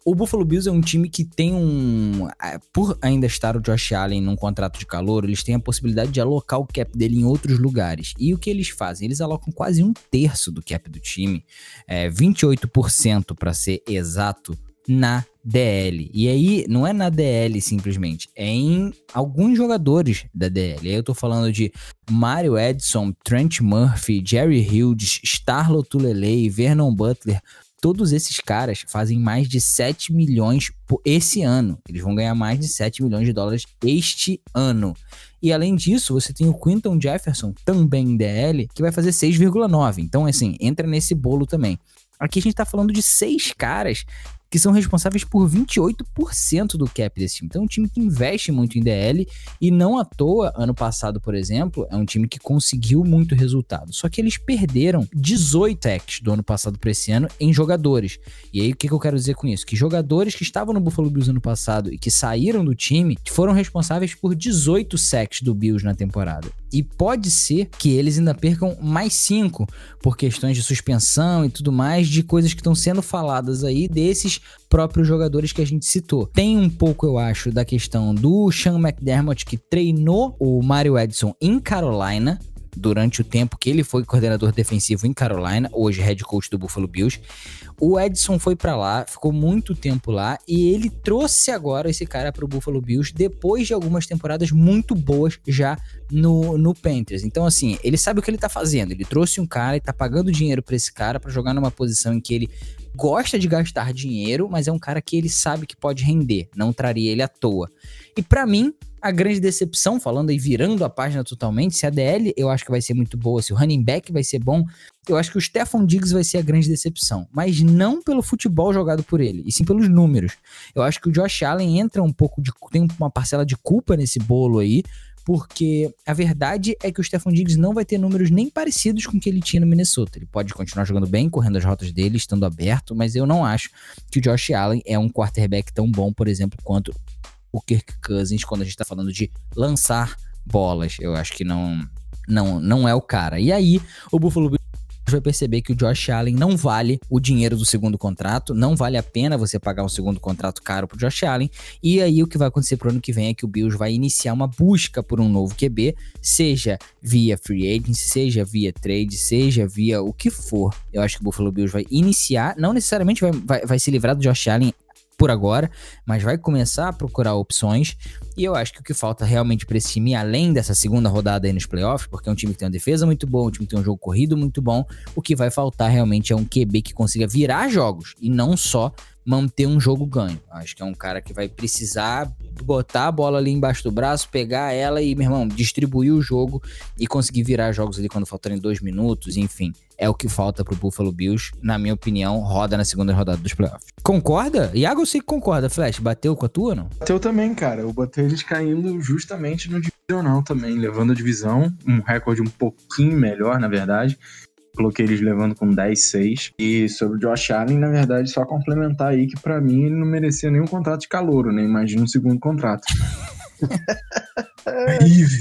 O Buffalo Bills é um time que tem um. ah, Por ainda estar o Josh Allen num contrato de calor, eles têm a possibilidade de alocar o cap dele em outros lugares. E o que eles fazem? Eles alocam quase um terço do cap do time, é, 28% para ser exato, na DL. E aí, não é na DL simplesmente, é em alguns jogadores da DL. Aí eu tô falando de Mario Edson, Trent Murphy, Jerry Hughes, Starlo Tulele, Vernon Butler. Todos esses caras fazem mais de 7 milhões por esse ano. Eles vão ganhar mais de 7 milhões de dólares este ano. E além disso, você tem o Quinton Jefferson, também DL, que vai fazer 6,9. Então, assim, entra nesse bolo também. Aqui a gente tá falando de seis caras que são responsáveis por 28% do cap desse time. Então é um time que investe muito em DL e não à toa, ano passado, por exemplo, é um time que conseguiu muito resultado. Só que eles perderam 18 sacks do ano passado para esse ano em jogadores. E aí o que, que eu quero dizer com isso? Que jogadores que estavam no Buffalo Bills ano passado e que saíram do time foram responsáveis por 18 sacks do Bills na temporada. E pode ser que eles ainda percam mais 5 por questões de suspensão e tudo mais, de coisas que estão sendo faladas aí desses próprios jogadores que a gente citou. Tem um pouco, eu acho, da questão do Sean McDermott, que treinou o Mario Edson em Carolina. durante o tempo que ele foi coordenador defensivo em Carolina, hoje head coach do Buffalo Bills. O Edson foi para lá, ficou muito tempo lá e ele trouxe agora esse cara para o Buffalo Bills depois de algumas temporadas muito boas já no, no Panthers. Então, assim, ele sabe o que ele tá fazendo. Ele trouxe um cara e tá pagando dinheiro para esse cara para jogar numa posição em que ele gosta de gastar dinheiro, mas é um cara que ele sabe que pode render, não traria ele à toa. E para mim, a grande decepção, falando aí, virando a página totalmente, se a DL eu acho que vai ser muito boa, se o running back vai ser bom, eu acho que o Stephon Diggs vai ser a grande decepção. Mas não pelo futebol jogado por ele, e sim pelos números. Eu acho que o Josh Allen entra um pouco de. tem uma parcela de culpa nesse bolo aí, porque a verdade é que o Stephon Diggs não vai ter números nem parecidos com o que ele tinha no Minnesota. Ele pode continuar jogando bem, correndo as rotas dele, estando aberto, mas eu não acho que o Josh Allen é um quarterback tão bom, por exemplo, quanto o Kirk Cousins quando a gente tá falando de lançar bolas. Eu acho que não não não é o cara. E aí, o Buffalo vai perceber que o Josh Allen não vale o dinheiro do segundo contrato, não vale a pena você pagar um segundo contrato caro pro Josh Allen. E aí o que vai acontecer pro ano que vem é que o Bills vai iniciar uma busca por um novo QB, seja via free agency, seja via trade, seja via o que for. Eu acho que o Buffalo Bills vai iniciar, não necessariamente vai, vai, vai se livrar do Josh Allen por agora, mas vai começar a procurar opções. E eu acho que o que falta realmente para esse time, além dessa segunda rodada aí nos playoffs, porque é um time que tem uma defesa muito boa, um time que tem um jogo corrido muito bom, o que vai faltar realmente é um QB que consiga virar jogos e não só manter um jogo ganho. Acho que é um cara que vai precisar botar a bola ali embaixo do braço, pegar ela e, meu irmão, distribuir o jogo e conseguir virar jogos ali quando faltarem dois minutos, enfim. É o que falta pro Buffalo Bills, na minha opinião, roda na segunda rodada dos playoffs. Concorda? Iago, eu sei que concorda. Flash, bateu com a tua, não? Bateu também, cara. Eu botei eles caindo justamente no divisional também, levando a divisão, um recorde um pouquinho melhor, na verdade. Coloquei eles levando com 10-6. E sobre o Josh Allen, na verdade, só complementar aí que para mim ele não merecia nenhum contrato de calouro, né? Imagina um segundo contrato.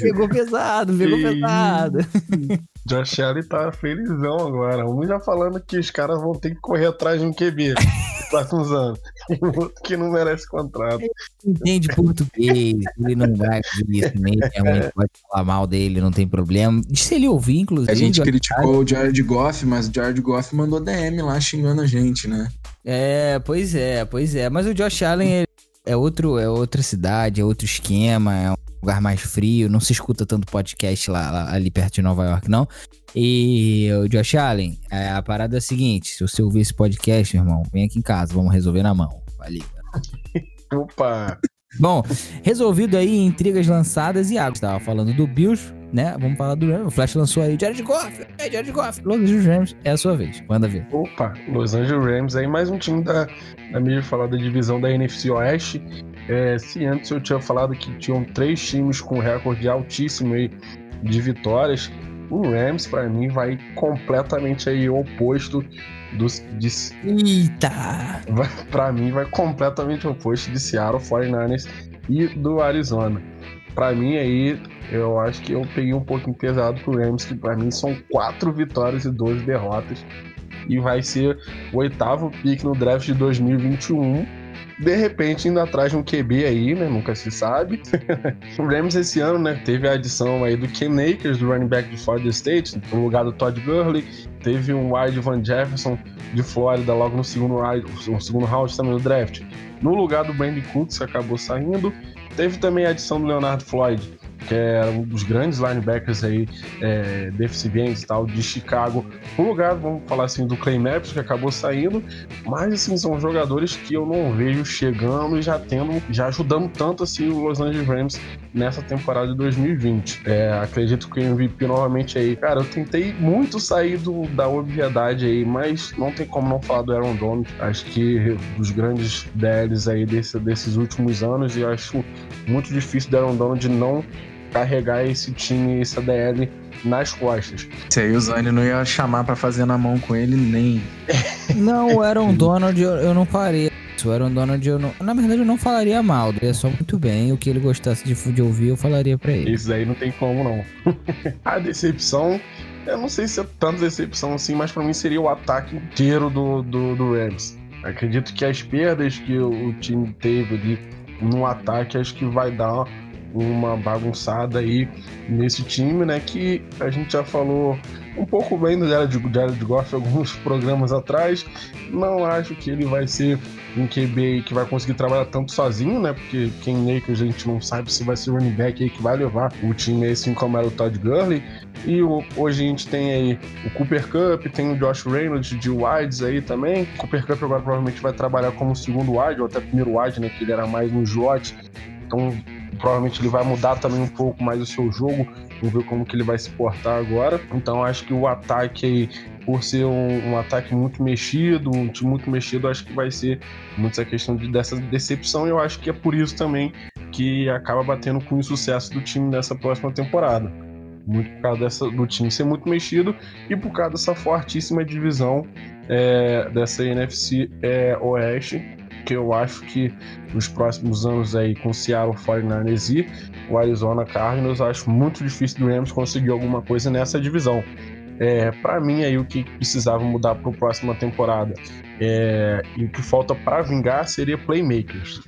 Pegou pesado, pegou pesado. Josh Allen tá felizão agora. Um já falando que os caras vão ter que correr atrás de um QB nos próximos anos. que não merece contrato. Ele entende português, ele não vai isso mesmo, ele pode falar mal dele, não tem problema. E se ele ouvir, inclusive. A gente criticou o Jared Goff, mas o Jared Goff mandou DM lá xingando a gente, né? É, pois é, pois é. Mas o Josh Allen é outro, é outra cidade, é outro esquema, é um lugar mais frio, não se escuta tanto podcast lá, lá ali perto de Nova York, não. E o Josh Allen, é, a parada é a seguinte: se você ouvir esse podcast, irmão, vem aqui em casa, vamos resolver na mão. Valeu. Opa! Bom, resolvido aí, intrigas lançadas e água. Estava falando do Bills, né? Vamos falar do Rams. O Flash lançou aí Jared Goff. É, Jared Goff. Los Angeles Rams é a sua vez. Manda ver. Opa, Los Angeles Rams aí, mais um time da, da mídia falar da divisão da NFC Oeste. É, se antes eu tinha falado que tinham três times com recorde altíssimo aí de vitórias, o Rams, para mim, vai completamente aí oposto dos. De, Eita! Para mim, vai completamente oposto de Seattle 49ers e do Arizona. Para mim, aí, eu acho que eu peguei um pouquinho pesado pro Rams, que para mim são quatro vitórias e 12 derrotas. E vai ser o oitavo pick no draft de 2021 de repente, indo atrás de um QB aí, né? Nunca se sabe. o Rams esse ano, né? Teve a adição aí do Ken Akers, do running back de Florida State, no lugar do Todd Gurley. Teve um wide Van Jefferson de Flórida logo no segundo, no segundo round também do draft. No lugar do Brandon Cooks, acabou saindo. Teve também a adição do Leonardo Floyd que era um dos grandes linebackers aí, é, e tal, de Chicago, no lugar, vamos falar assim, do Clay Matthews, que acabou saindo, mas assim, são jogadores que eu não vejo chegando e já tendo, já ajudando tanto assim o Los Angeles Rams nessa temporada de 2020. É, acredito que o MVP novamente aí, cara, eu tentei muito sair do, da obviedade aí, mas não tem como não falar do Aaron Donald, acho que dos grandes DLs aí desse, desses últimos anos, e acho muito difícil do Aaron Donald não carregar esse time, esse ADL nas costas. Se aí o Zani não ia chamar para fazer na mão com ele nem. Não, o Aaron Donald eu, eu não faria. O Aaron Donald, eu não, na verdade, eu não falaria mal. É só muito bem. O que ele gostasse de, de ouvir, eu falaria para ele. Isso aí não tem como, não. a decepção, eu não sei se é tanta decepção assim, mas para mim seria o ataque inteiro do, do, do Rams. Acredito que as perdas que o, o time teve ali no ataque, acho que vai dar uma bagunçada aí nesse time, né? Que a gente já falou um pouco bem do Jared, Jared Goff alguns programas atrás. Não acho que ele vai ser um QB que vai conseguir trabalhar tanto sozinho, né? Porque quem meio que a gente não sabe se vai ser o running back aí que vai levar o time assim como era o Todd Gurley. E hoje a gente tem aí o Cooper Cup, tem o Josh Reynolds de wides aí também. O Cooper Cup agora provavelmente vai trabalhar como segundo wide, ou até primeiro wide, né? Que ele era mais no slot. Então provavelmente ele vai mudar também um pouco mais o seu jogo. Vamos ver como que ele vai se portar agora. Então acho que o ataque aí, por ser um, um, ataque muito mexido, um time muito mexido, acho que vai ser muito essa questão de, dessa decepção. E eu acho que é por isso também que acaba batendo com o sucesso do time nessa próxima temporada. Muito por causa dessa, do time ser muito mexido e por causa dessa fortíssima divisão é, dessa NFC é, Oeste, que eu acho que nos próximos anos aí com Seattle 49ers e o Arizona Cardinals, acho muito difícil do Rams conseguir alguma coisa nessa divisão. É, para mim aí o que precisava mudar para a próxima temporada é, e o que falta para vingar seria playmakers.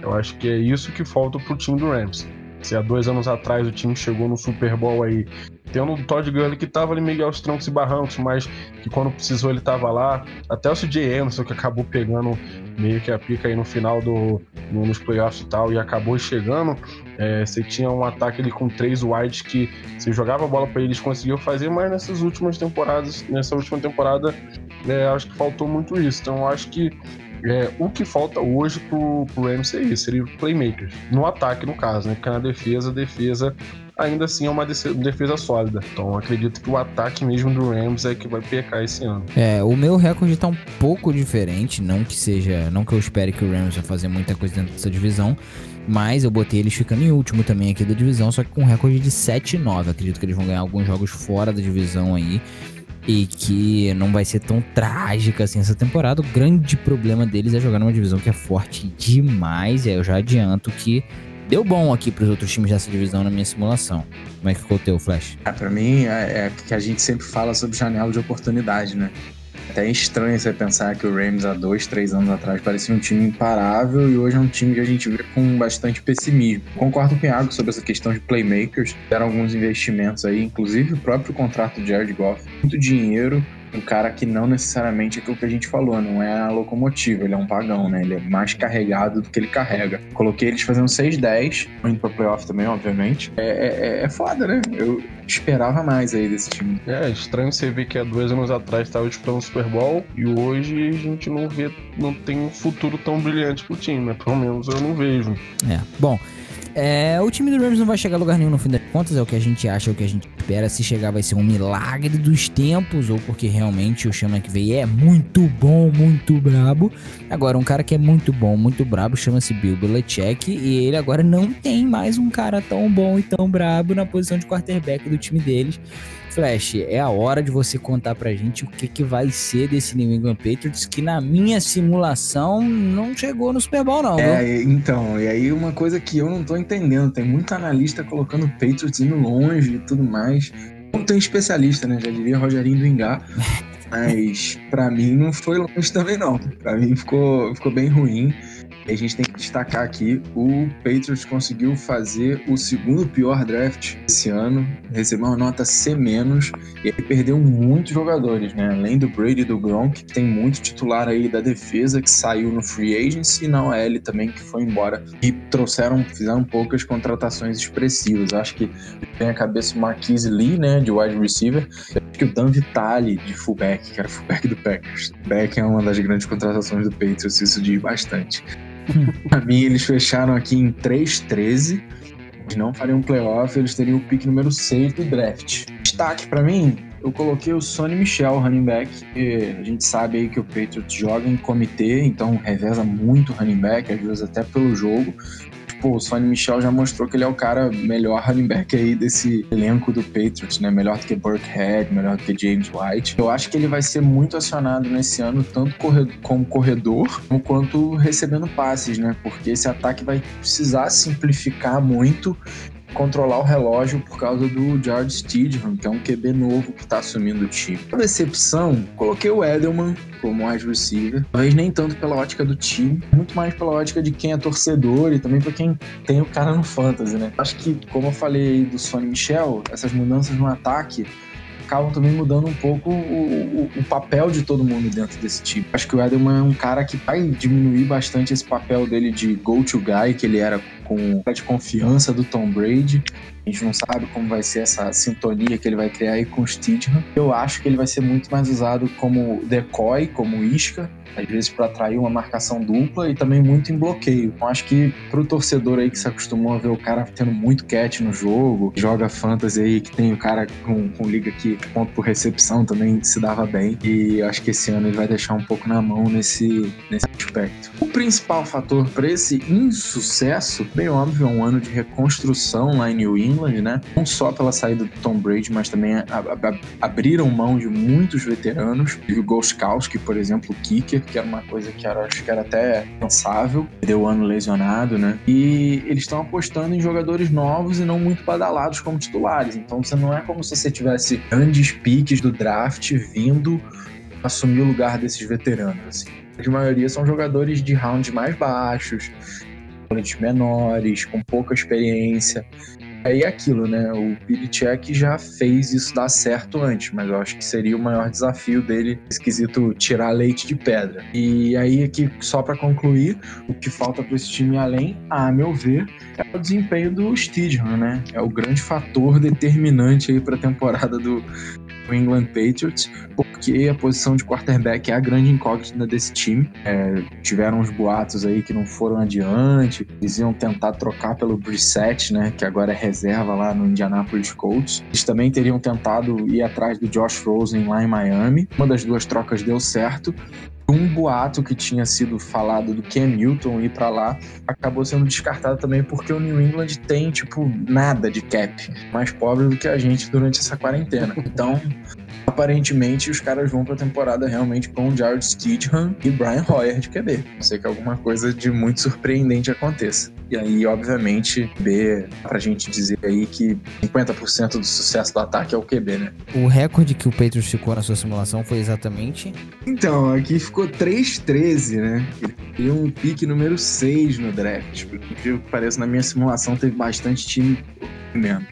Eu acho que é isso que falta para o time do Rams. Se há dois anos atrás o time chegou no Super Bowl aí, tendo o Todd Gurley que tava ali meio aos troncos e barrancos, mas que quando precisou ele tava lá. Até o CJ Anderson que acabou pegando meio que a pica aí no final do no, nos playoffs e tal e acabou chegando. É, você tinha um ataque ali com três wides que você jogava a bola para eles conseguiu fazer, mas nessas últimas temporadas, nessa última temporada, é, acho que faltou muito isso. Então acho que é, o que falta hoje pro, pro Rams é isso, seria playmakers. No ataque, no caso, né? Porque na defesa, defesa ainda assim é uma defesa sólida. Então acredito que o ataque mesmo do Rams é que vai pecar esse ano. É, o meu recorde tá um pouco diferente, não que seja, não que eu espere que o Rams vai fazer muita coisa dentro dessa divisão, mas eu botei eles ficando em último também aqui da divisão, só que com um recorde de 7-9. Acredito que eles vão ganhar alguns jogos fora da divisão aí e que não vai ser tão trágica assim essa temporada. O grande problema deles é jogar numa divisão que é forte demais. E aí eu já adianto que deu bom aqui para os outros times dessa divisão na minha simulação. Como é que ficou o teu, Flash? É, para mim, é, é que a gente sempre fala sobre janela de oportunidade, né? até estranho você pensar que o Rams há dois, três anos atrás parecia um time imparável e hoje é um time que a gente vê com bastante pessimismo. Concordo com o Iago sobre essa questão de playmakers, deram alguns investimentos aí, inclusive o próprio contrato de Jared Goff, muito dinheiro, um cara que não necessariamente é aquilo que a gente falou, não é a locomotiva, ele é um pagão, né? Ele é mais carregado do que ele carrega. Coloquei eles fazendo 6-10, indo pra playoff também, obviamente. É, é, é foda, né? Eu esperava mais aí desse time. É, estranho você ver que há dois anos atrás estava disputando o Super Bowl e hoje a gente não vê, não tem um futuro tão brilhante pro time, né? Pelo menos eu não vejo. É, bom. É, o time do Rams não vai chegar a lugar nenhum no fim das contas, é o que a gente acha, é o que a gente espera. Se chegar, vai ser um milagre dos tempos, ou porque realmente o Chama que veio é muito bom, muito brabo. Agora, um cara que é muito bom, muito brabo, chama-se Bill Belichick, e ele agora não tem mais um cara tão bom e tão brabo na posição de quarterback do time deles. Flash, é a hora de você contar pra gente o que, que vai ser desse New England Patriots, que na minha simulação não chegou no Super Bowl, não. É, viu? então, e aí uma coisa que eu não tô entendendo, tem muito analista colocando o Patriots indo longe e tudo mais. Não tem especialista, né? Já diria Rogerinho do Engar. Mas para mim não foi longe também, não. Para mim ficou, ficou bem ruim. A gente tem que destacar aqui: o Patriots conseguiu fazer o segundo pior draft esse ano, recebeu uma nota C-, e aí perdeu muitos jogadores, né? Além do Brady e do Gronk, tem muito titular aí da defesa que saiu no free agency e na OL também que foi embora. E trouxeram, fizeram poucas contratações expressivas. Acho que tem a cabeça o Marquise Lee, né, de wide receiver. Que o Dan Vitale, de fullback, que era fullback do Packers. Back é uma das grandes contratações do Patriots, isso diz bastante. pra mim, eles fecharam aqui em 3-13. Eles não fariam playoff, eles teriam o pick número 6 do draft. Destaque para mim, eu coloquei o Sonny Michel, running back. a gente sabe aí que o Patriots joga em comitê, então reveza muito running back, às vezes até pelo jogo pô, o Sonny Michel já mostrou que ele é o cara melhor running back aí desse elenco do Patriots, né? Melhor do que Burkhead, melhor do que James White. Eu acho que ele vai ser muito acionado nesse ano, tanto corredor, como corredor, quanto recebendo passes, né? Porque esse ataque vai precisar simplificar muito controlar o relógio por causa do George Stidham, que é um QB novo que está assumindo o time. A decepção, coloquei o Edelman como wide receiver, talvez nem tanto pela ótica do time, muito mais pela ótica de quem é torcedor e também para quem tem o cara no fantasy, né? Acho que, como eu falei do Sonny Michel, essas mudanças no ataque acabam também mudando um pouco o, o, o, papel de todo mundo dentro desse time. Acho que o Edelman é um cara que vai diminuir bastante esse papel dele de go-to guy que ele era com de confiança do Tom Brady. A gente não sabe como vai ser essa sintonia que ele vai criar aí com o Stidham. Eu acho que ele vai ser muito mais usado como decoy, como isca, às vezes para atrair uma marcação dupla e também muito em bloqueio. Então acho que pro torcedor aí que se acostumou a ver o cara tendo muito catch no jogo, joga fantasy aí, que tem o cara com, com liga que ponto por recepção também se dava bem. E acho que esse ano ele vai deixar um pouco na mão nesse, nesse aspecto. O principal fator para esse insucesso bem óbvio, é um ano de reconstrução lá em New England, né? Não só pela saída do Tom Brady, mas também a, a, a, abriram mão de muitos veteranos. O Goskowski, por exemplo, o kicker, que era uma coisa que era, acho que era até pensável, deu ano lesionado, né? E eles estão apostando em jogadores novos e não muito badalados como titulares. Então você não é como se você tivesse grandes piques do draft vindo assumir o lugar desses veteranos. Assim. A maioria são jogadores de rounds mais baixos, menores, com pouca experiência. Aí é aquilo, né? O Belichick já fez isso dar certo antes, mas eu acho que seria o maior desafio dele, esquisito tirar leite de pedra. E aí aqui só para concluir, o que falta para esse time além, a meu ver, é o desempenho do Stidham, né? É o grande fator determinante aí para a temporada do New England Patriots, porque a posição de quarterback é a grande incógnita desse time. É, tiveram uns boatos aí que não foram adiante, eles iam tentar trocar pelo Brissett, né, que agora é reserva lá no Indianapolis Colts. Eles também teriam tentado ir atrás do Josh Rosen lá em Miami. Uma das duas trocas deu certo, um boato que tinha sido falado do Cam Newton ir para lá acabou sendo descartado também porque o New England tem, tipo, nada de cap. Mais pobre do que a gente durante essa quarentena. Então, aparentemente, os caras vão pra temporada realmente com Jared Stidham e Brian Hoyer de QB. Não sei que alguma coisa de muito surpreendente aconteça. E aí, obviamente, B, pra gente dizer aí que 50% do sucesso do ataque é o QB, né? O recorde que o Patriots ficou na sua simulação foi exatamente? Então, aqui ficou 3-13, né? Ele um pique número 6 no draft. Por incrível que pareça, na minha simulação teve bastante time mesmo.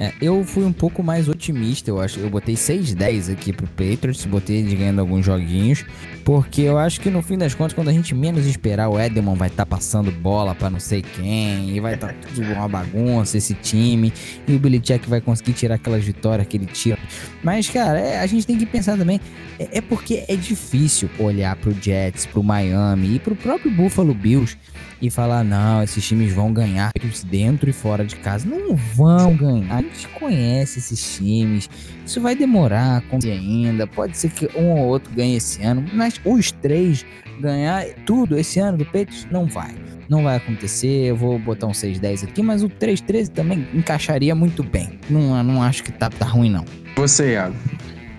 É, eu fui um pouco mais otimista, eu acho. Eu botei 6-10 aqui pro Patriots, botei ele ganhando alguns joguinhos, porque eu acho que no fim das contas, quando a gente menos esperar, o Edelman vai estar tá passando bola para não sei quem, e vai estar tá tudo uma bagunça esse time, e o Belichick vai conseguir tirar aquelas vitórias que ele tira. Mas, cara, é, a gente tem que pensar também, é, é porque é difícil olhar pro Jets, pro Miami e pro próprio Buffalo Bills e falar, não, esses times vão ganhar dentro e fora de casa. Não vão ganhar. A gente conhece esses times. Isso vai demorar ainda. Pode ser que um ou outro ganhe esse ano, mas os três ganhar tudo esse ano do Peitos não vai. Não vai acontecer, eu vou botar um 6-10 aqui, mas o 3-13 também encaixaria muito bem. Não, não acho que tá, tá ruim, não. Você, Iago?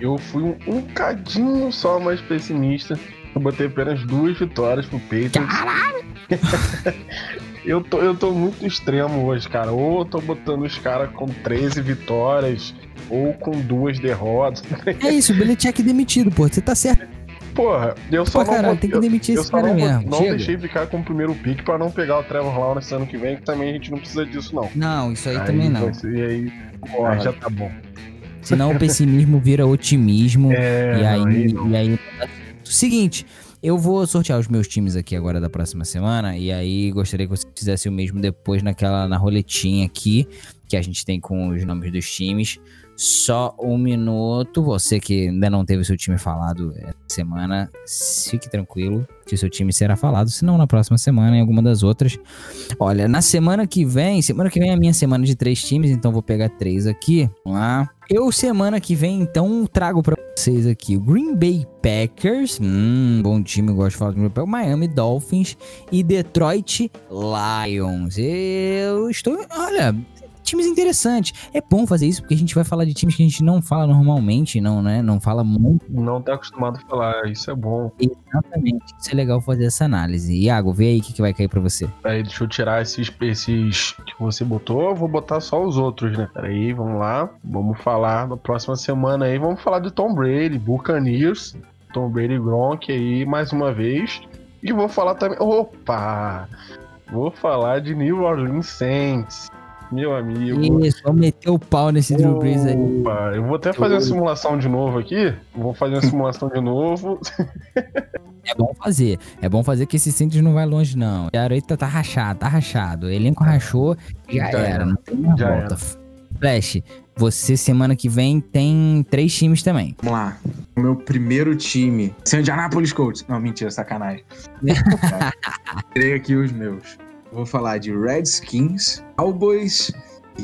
Eu fui um, um cadinho só mais pessimista. Eu botei apenas duas vitórias pro Patriots. Caralho! eu, tô, eu tô muito extremo hoje, cara. Ou eu tô botando os caras com 13 vitórias, ou com duas derrotas. É isso, o Belichick demitido, pô. Você tá certo. Porra, eu só pô, não. Caralho, tem que demitir eu, esse cara não, mesmo. Não Chega. deixei ficar com o primeiro pick pra não pegar o Trevor Lawrence ano que vem, que também a gente não precisa disso, não. Não, isso aí, aí também não. E aí, porra, já tá bom. Senão o pessimismo vira otimismo. É, e aí, aí e aí. Seguinte, eu vou sortear os meus times aqui agora da próxima semana. E aí gostaria que você fizesse o mesmo depois naquela na roletinha aqui que a gente tem com os nomes dos times. Só um minuto. Você que ainda não teve seu time falado essa semana, fique tranquilo que seu time será falado. Se não, na próxima semana, em alguma das outras. Olha, na semana que vem, semana que vem é a minha semana de três times, então vou pegar três aqui. Vamos lá. Eu, semana que vem, então, trago para vocês aqui o Green Bay Packers. Hum, bom time, gosto de falar do Green Bay. Miami Dolphins e Detroit Lions. Eu estou, olha, times interessantes. É bom fazer isso porque a gente vai falar de times que a gente não fala normalmente, não, né? Não fala muito. Não tá acostumado a falar, isso é bom. Exatamente. Isso é legal fazer essa análise. Iago, vê aí o que, que vai cair pra você. Aí, deixa eu tirar esses, esses que você botou, eu vou botar só os outros, né? Peraí, vamos lá. Vamos falar na próxima semana aí, vamos falar de Tom Brady, Buccaneers, Tom Brady Gronk aí, mais uma vez. E vou falar também. Opa! Vou falar de New Orleans Saints. Meu amigo. Isso, vamos meter o pau nesse Drew Brees aí. Opa, eu vou até fazer uma simulação de novo aqui. Vou fazer uma simulação de novo. É bom fazer. É bom fazer que esse Saints não vai longe, não. A Areita tá rachado, tá rachado. O elenco rachou, já, já era. era. Não tem mais já volta. Era. Flash, você semana que vem tem três times também. Vamos lá. O meu primeiro time. Sem Indianapolis Colts. Não, mentira, sacanagem. Tirei aqui os meus. Vou falar de Redskins, Cowboys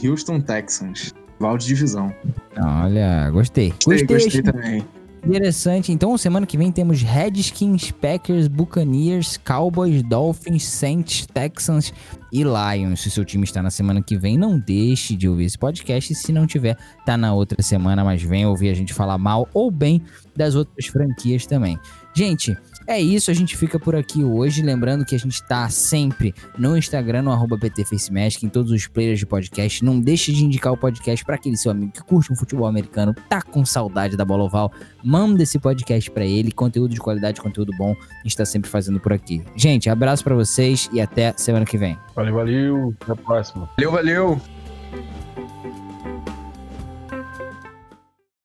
e Houston Texans. Val de divisão. Olha, gostei. Gostei, gostei, gostei também. Interessante. Então, semana que vem temos Redskins, Packers, Buccaneers, Cowboys, Dolphins, Saints, Texans e Lions. Se o seu time está na semana que vem, não deixe de ouvir esse podcast. Se não tiver, tá na outra semana, mas vem ouvir a gente falar mal ou bem das outras franquias também. Gente, é isso, a gente fica por aqui hoje. Lembrando que a gente tá sempre no Instagram, no arroba PTFaceMagic, em todos os players de podcast. Não deixe de indicar o podcast para aquele seu amigo que curte um futebol americano, tá com saudade da bola oval. Manda esse podcast para ele, conteúdo de qualidade, conteúdo bom. A gente tá sempre fazendo por aqui. Gente, abraço para vocês e até semana que vem. Valeu, valeu. Até a próxima. Valeu, valeu.